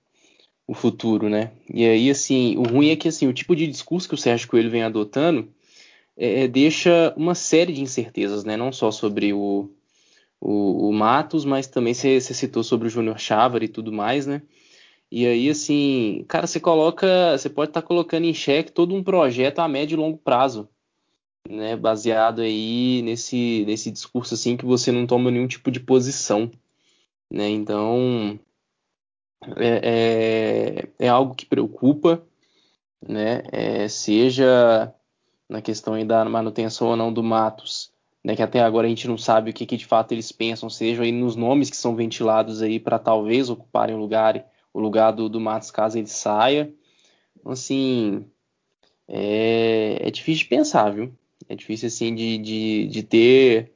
o futuro, né? E aí, assim, o ruim é que, assim, o tipo de discurso que o Sérgio Coelho vem adotando é, é deixa uma série de incertezas, né? Não só sobre o, o, o Matos, mas também você citou sobre o Júnior Chávar e tudo mais, né? E aí, assim, cara, você coloca, você pode estar tá colocando em xeque todo um projeto a médio e longo prazo, né? Baseado aí nesse, nesse discurso, assim, que você não toma nenhum tipo de posição, né? Então, é, é, é algo que preocupa, né? É, seja na questão aí da manutenção ou não do Matos, né? Que até agora a gente não sabe o que, que de fato eles pensam, seja aí nos nomes que são ventilados aí para talvez ocuparem o lugar o lugar do, do Matos caso ele saia. Então, assim, é, é difícil de pensar, viu? É difícil, assim, de, de, de ter,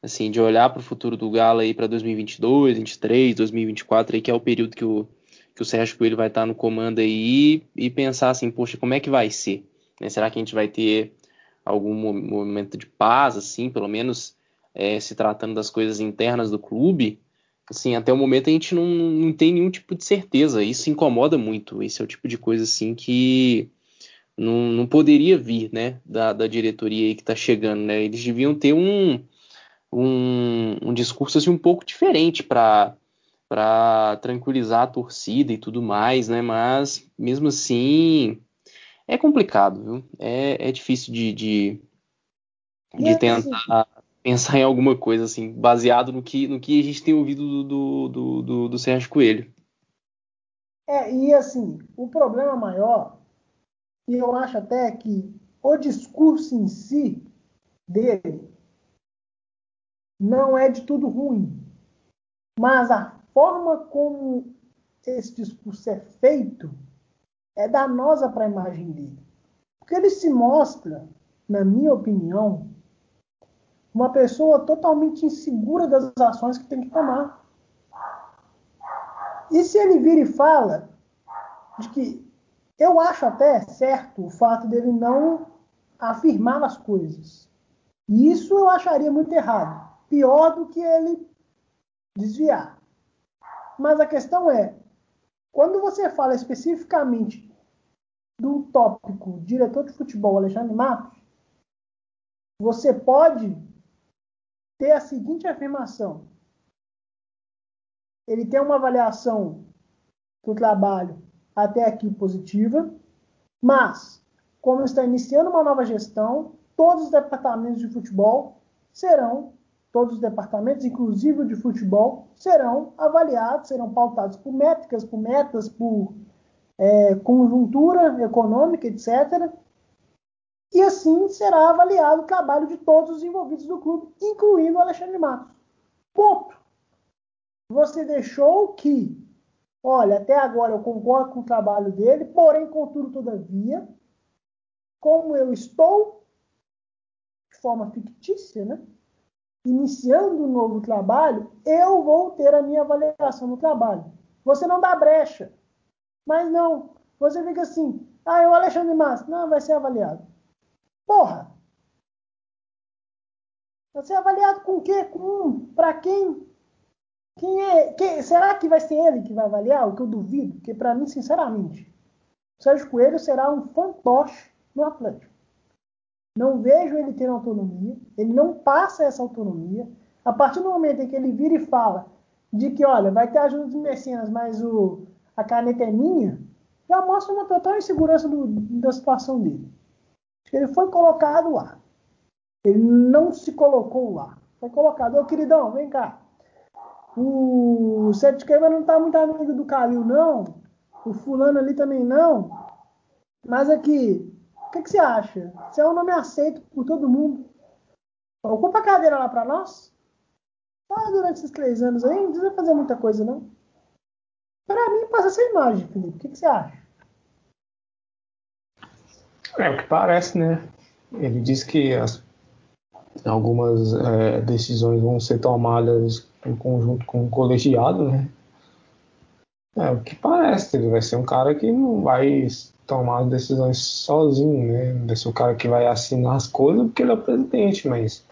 assim, de olhar para o futuro do Galo aí para 2022, 2023, 2024, aí, que é o período que o, que o Sérgio Coelho vai estar no comando aí, e pensar assim, poxa, como é que vai ser? Né? Será que a gente vai ter algum momento de paz, assim, pelo menos é, se tratando das coisas internas do clube? Assim, até o momento a gente não, não tem nenhum tipo de certeza. Isso incomoda muito. Esse é o tipo de coisa assim que não, não poderia vir, né, da, da diretoria aí que está chegando, né? Eles deviam ter um, um, um discurso assim um pouco diferente para para tranquilizar a torcida e tudo mais, né? Mas mesmo assim é complicado, viu? É, é difícil de, de, de assim, tentar pensar em alguma coisa, assim, baseado no que, no que a gente tem ouvido do, do, do, do Sérgio Coelho. É, e assim, o problema maior, e eu acho até que o discurso em si dele não é de tudo ruim, mas a forma como esse discurso é feito é danosa para a imagem dele. Porque ele se mostra, na minha opinião, uma pessoa totalmente insegura das ações que tem que tomar. E se ele vira e fala de que eu acho até certo o fato dele não afirmar as coisas. E isso eu acharia muito errado. Pior do que ele desviar. Mas a questão é, quando você fala especificamente do tópico diretor de futebol Alexandre Matos, você pode ter a seguinte afirmação: ele tem uma avaliação do trabalho até aqui positiva, mas, como está iniciando uma nova gestão, todos os departamentos de futebol serão, todos os departamentos, inclusive o de futebol, serão avaliados, serão pautados por métricas, por metas, por é, conjuntura econômica, etc. E assim será avaliado o trabalho de todos os envolvidos do clube, incluindo o Alexandre Matos. Ponto. Você deixou que, olha, até agora eu concordo com o trabalho dele, porém, contudo, todavia, como eu estou, de forma fictícia, né? Iniciando um novo trabalho, eu vou ter a minha avaliação no trabalho. Você não dá brecha. Mas não. Você fica assim, ah, é o Alexandre Matos. Não, vai ser avaliado. Porra! Vai ser avaliado com o quê? Com para quem? Quem é? Quem, será que vai ser ele que vai avaliar? O que eu duvido, porque para mim, sinceramente, o Sérgio Coelho será um fantoche no Atlético. Não vejo ele ter autonomia, ele não passa essa autonomia. A partir do momento em que ele vira e fala de que, olha, vai ter ajuda dos mecenas, mas o, a caneta é minha, já mostra uma total insegurança do, da situação dele. Ele foi colocado lá. Ele não se colocou lá. Foi colocado. Ô, queridão, vem cá. O Sérgio Queima não tá muito amigo do Calil, não. O fulano ali também não. Mas aqui, o que, que você acha? Você é um nome aceito por todo mundo. Ocupa a cadeira lá para nós. Tá, durante esses três anos aí, não precisa fazer muita coisa, não. Para mim, passa essa imagem, Felipe. O que, que você acha? É o que parece, né? Ele diz que as, algumas é, decisões vão ser tomadas em conjunto com o colegiado, né? É o que parece, ele vai ser um cara que não vai tomar as decisões sozinho, né? Vai ser o cara que vai assinar as coisas porque ele é o presidente, mas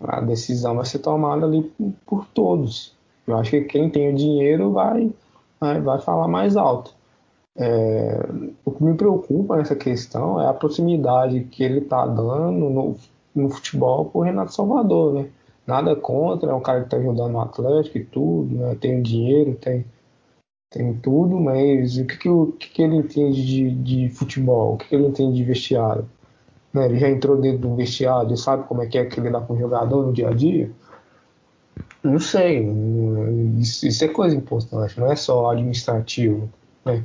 a decisão vai ser tomada ali por, todos. Eu acho que quem tem o dinheiro vai, vai, vai falar mais alto. É, o que me preocupa nessa questão é a proximidade que ele está dando no, no futebol com o Renato Salvador, né? Nada contra, é um cara que está ajudando no Atlético e tudo, né? Tem dinheiro, tem, tem tudo, mas o que, que, o que, que ele entende de, de futebol? O que, que ele entende de vestiário? Né? Ele já entrou dentro do vestiário, ele sabe como é que é que lidar com o jogador no dia a dia? Não sei, isso, isso é coisa importante, não é só administrativo, né?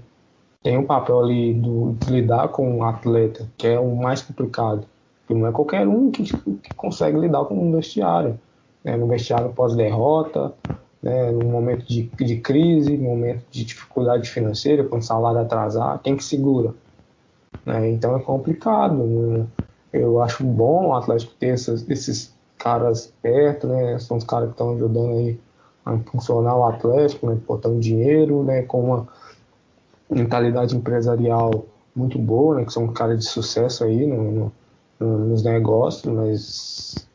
Tem um papel ali do, de lidar com o atleta, que é o mais complicado. Porque não é qualquer um que, que consegue lidar com um vestiário. Né? No vestiário pós-derrota, né? no momento de, de crise, no momento de dificuldade financeira, quando o salário atrasar, quem que segura? Né? Então é complicado. Né? Eu acho bom o Atlético ter essas, esses caras perto, né? São os caras que estão ajudando aí a funcionar o Atlético, né? botando dinheiro, né? Com uma mentalidade empresarial muito boa, né? Que são caras de sucesso aí no, no, nos negócios, mas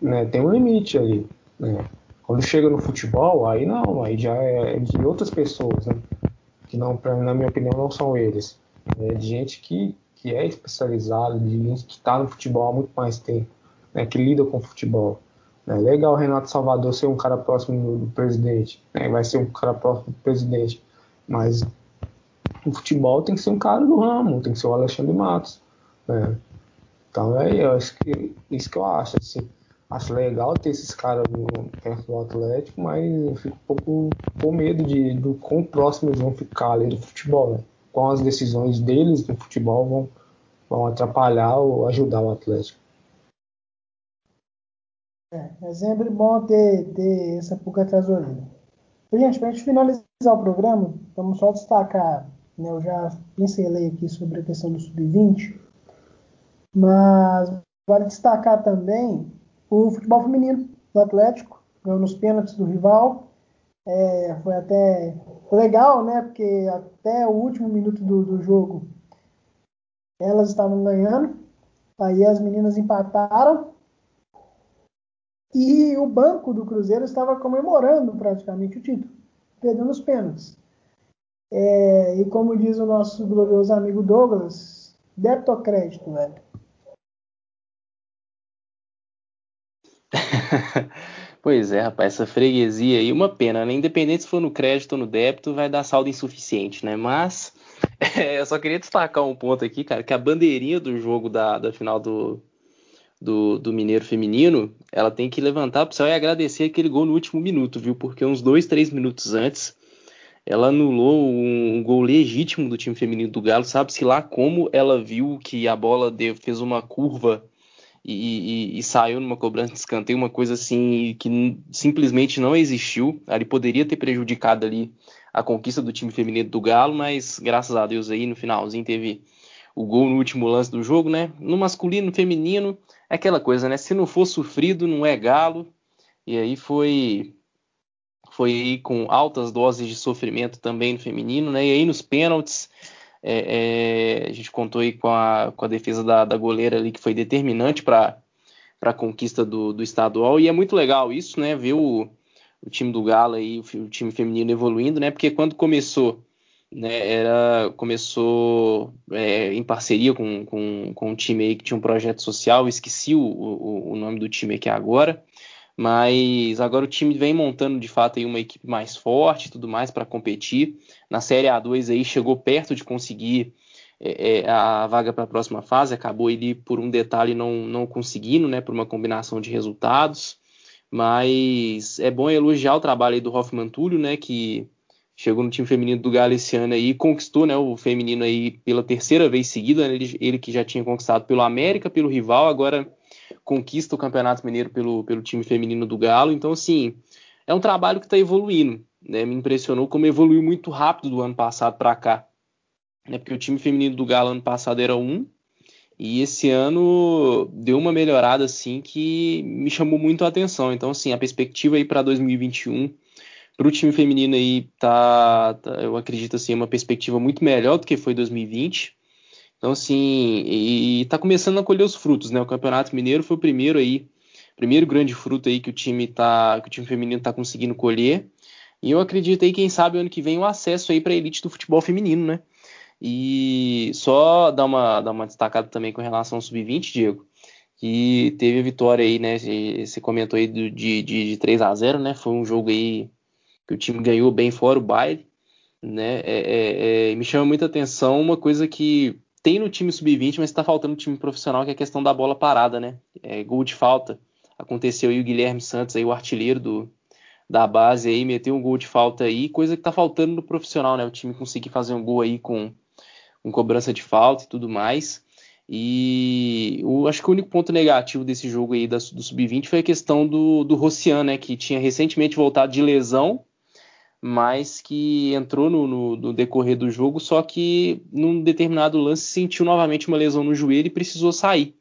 né, tem um limite aí, né? Quando chega no futebol, aí não, aí já é de outras pessoas, né? Que não, pra, na minha opinião, não são eles. É de gente que, que é especializada, de gente que está no futebol há muito mais tempo né, que lida com o futebol. É legal o Renato Salvador ser um cara próximo do, presidente, né, vai ser um cara próximo do presidente, mas o futebol tem que ser um cara do ramo, tem que ser o Alexandre Matos. Né? Então é acho que, isso que eu acho. Assim, acho legal ter esses caras perto do Atlético, mas eu fico um pouco com medo de, do quão próximos vão ficar ali do futebol. Né? As decisões deles no futebol vão, vão atrapalhar ou ajudar o Atlético. É, é sempre bom ter, ter essa pulga atrás. Gente, para a gente finalizar o programa, vamos só destacar, né, eu já pincelei aqui sobre a questão do sub-20, mas vale destacar também o futebol feminino do Atlético, ganhou nos pênaltis do rival, é, foi até legal, né, porque até o último minuto do, do jogo elas estavam ganhando, aí as meninas empataram, e o banco do Cruzeiro estava comemorando praticamente o título, perdendo os pênaltis. É, e como diz o nosso glorioso amigo Douglas, débito ou crédito, velho? *laughs* pois é, rapaz, essa freguesia aí, uma pena, né? Independente se for no crédito ou no débito, vai dar saldo insuficiente, né? Mas *laughs* é, eu só queria destacar um ponto aqui, cara, que a bandeirinha do jogo da, da final do, do, do Mineiro feminino, ela tem que levantar para o céu e agradecer aquele gol no último minuto, viu? Porque uns dois, três minutos antes, ela anulou um, gol legítimo do time feminino do Galo. Sabe-se lá como ela viu que a bola deu, fez uma curva e, e, e, saiu numa cobrança de escanteio, uma coisa assim que simplesmente não existiu. Ali poderia ter prejudicado ali a conquista do time feminino do Galo, mas graças a Deus aí no finalzinho teve o gol no último lance do jogo, né? No masculino, no feminino, é aquela coisa, né? Se não for sofrido, não é galo. E aí foi foi aí com altas doses de sofrimento também no feminino, né? E aí nos pênaltis é, é, a gente contou aí com a, com a defesa da, da goleira ali que foi determinante para a conquista do, do estadual e é muito legal isso, né? Ver o, o time do Galo aí, o, o time feminino evoluindo, né? Porque quando começou né, era, começou é, em parceria com, com, com, um time aí que tinha um projeto social, esqueci o, o, o, nome do time aqui agora, mas agora o time vem montando de fato aí uma equipe mais forte e tudo mais para competir. Na Série A2 aí chegou perto de conseguir é, é, a vaga para a próxima fase, acabou ali por um detalhe não, não conseguindo, né, por uma combinação de resultados. Mas é bom elogiar o trabalho aí do Hoffman Túlio, né, que chegou no time feminino do Galo esse ano aí, conquistou né, o feminino aí pela terceira vez seguida, né, ele, ele, que já tinha conquistado pelo América, pelo rival, agora conquista o Campeonato Mineiro pelo, pelo time feminino do Galo, então assim, é um trabalho que está evoluindo, né, me impressionou como evoluiu muito rápido do ano passado para cá, né, porque o time feminino do Galo ano passado era um, e esse ano deu uma melhorada assim que me chamou muito a atenção, então assim, a perspectiva aí para 2021 para o time feminino aí tá, tá, eu acredito assim, uma perspectiva muito melhor do que foi 2020. Então, assim, e, e tá começando a colher os frutos, né? O Campeonato Mineiro foi o primeiro aí primeiro grande fruto aí que o time tá, que o time feminino está conseguindo colher. E eu acredito aí, quem sabe, ano que vem o acesso aí para a elite do futebol feminino, né? E só dar uma, dar uma destacada também com relação ao sub-20, Diego, que teve a vitória aí, né? Você comentou aí de, de, de 3 a 0 né? Foi um jogo aí que o time ganhou bem fora o baile, né? É, é, é, me chama muita atenção uma coisa que tem no time sub-20, mas está faltando no time profissional, que é a questão da bola parada, né? É, gol de falta. Aconteceu aí o Guilherme Santos, aí, o artilheiro do, da base, aí, meteu um gol de falta aí, coisa que está faltando no profissional, né? O time conseguir fazer um gol aí com, com cobrança de falta e tudo mais. E o, acho que o único ponto negativo desse jogo aí da, do Sub-20 foi a questão do, do Rossian, né? Que tinha recentemente voltado de lesão mas que entrou no, no, no, decorrer do jogo, só que num determinado lance sentiu novamente uma lesão no joelho e precisou sair.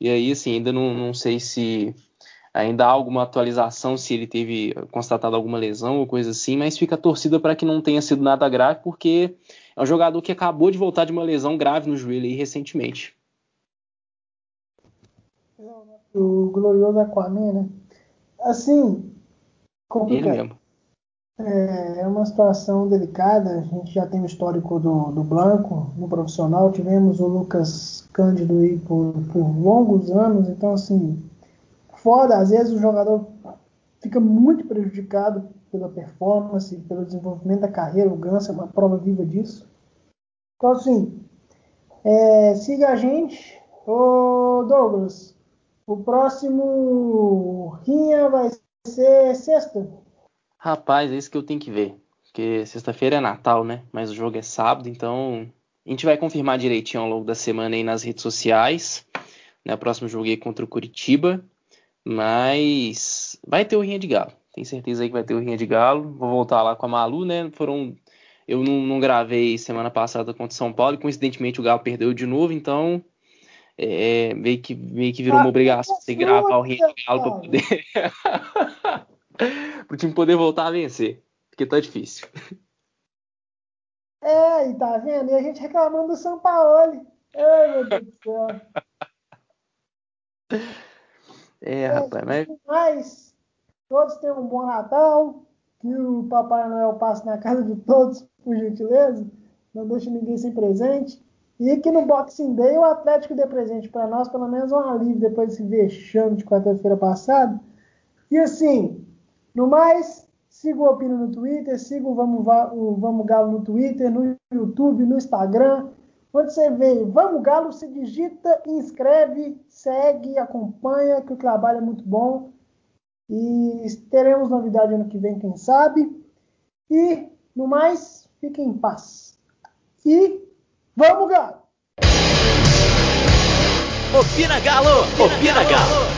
E aí, assim, ainda não, não sei se ainda há alguma atualização, se ele teve constatado alguma lesão ou coisa assim, mas fica a torcida para que não tenha sido nada grave, porque é um jogador que acabou de voltar de uma lesão grave no joelho aí recentemente. O glorioso Aquaman, né? Assim, complicado. Ele mesmo. É, é uma situação delicada. A gente já tem o histórico do, do Blanco no profissional. Tivemos o Lucas Cândido aí por, por longos anos. Então, assim, foda. Às vezes o jogador fica muito prejudicado pela performance, pelo desenvolvimento da carreira. O Ganso é uma prova viva disso. Então, assim, é, siga a gente. Ô, Douglas, o próximo Rinha vai ser sexta. Rapaz, é isso que eu tenho que ver. Porque sexta-feira é Natal, né? Mas o jogo é sábado, então a gente vai confirmar direitinho ao longo da semana aí nas redes sociais. Né? O próximo jogo é contra o Curitiba. Mas vai ter o Rinha de Galo. Tenho certeza aí que vai ter o Rinha de Galo. Vou voltar lá com a Malu, né? Foram. Eu não, não gravei semana passada contra São Paulo e coincidentemente o Galo perdeu de novo, então é, meio, que, meio que virou uma obrigação você gravar o Rinha de Galo para poder. *laughs* pro time poder voltar a vencer. Porque tá difícil. É, e tá vendo? E a gente reclamando do São Paulo. Ai, meu Deus do céu. É, é rapaz, mas... mas todos tenham um bom Natal. Que o Papai Noel passe na casa de todos, por gentileza. Não deixe ninguém sem presente. E que no Boxing Day o Atlético dê presente para nós, pelo menos um alívio depois desse vexame de quarta-feira passada. E assim, no mais, siga o Opino no Twitter, siga o Vamos, o Vamos Galo no Twitter, no YouTube, no Instagram. Quando você vê Vamos Galo, se digita, inscreve, segue, acompanha, que o trabalho é muito bom. E teremos novidade ano que vem, quem sabe. E, no mais, fiquem em paz. E vamos, Galo! Opina Galo! Opina! Galo.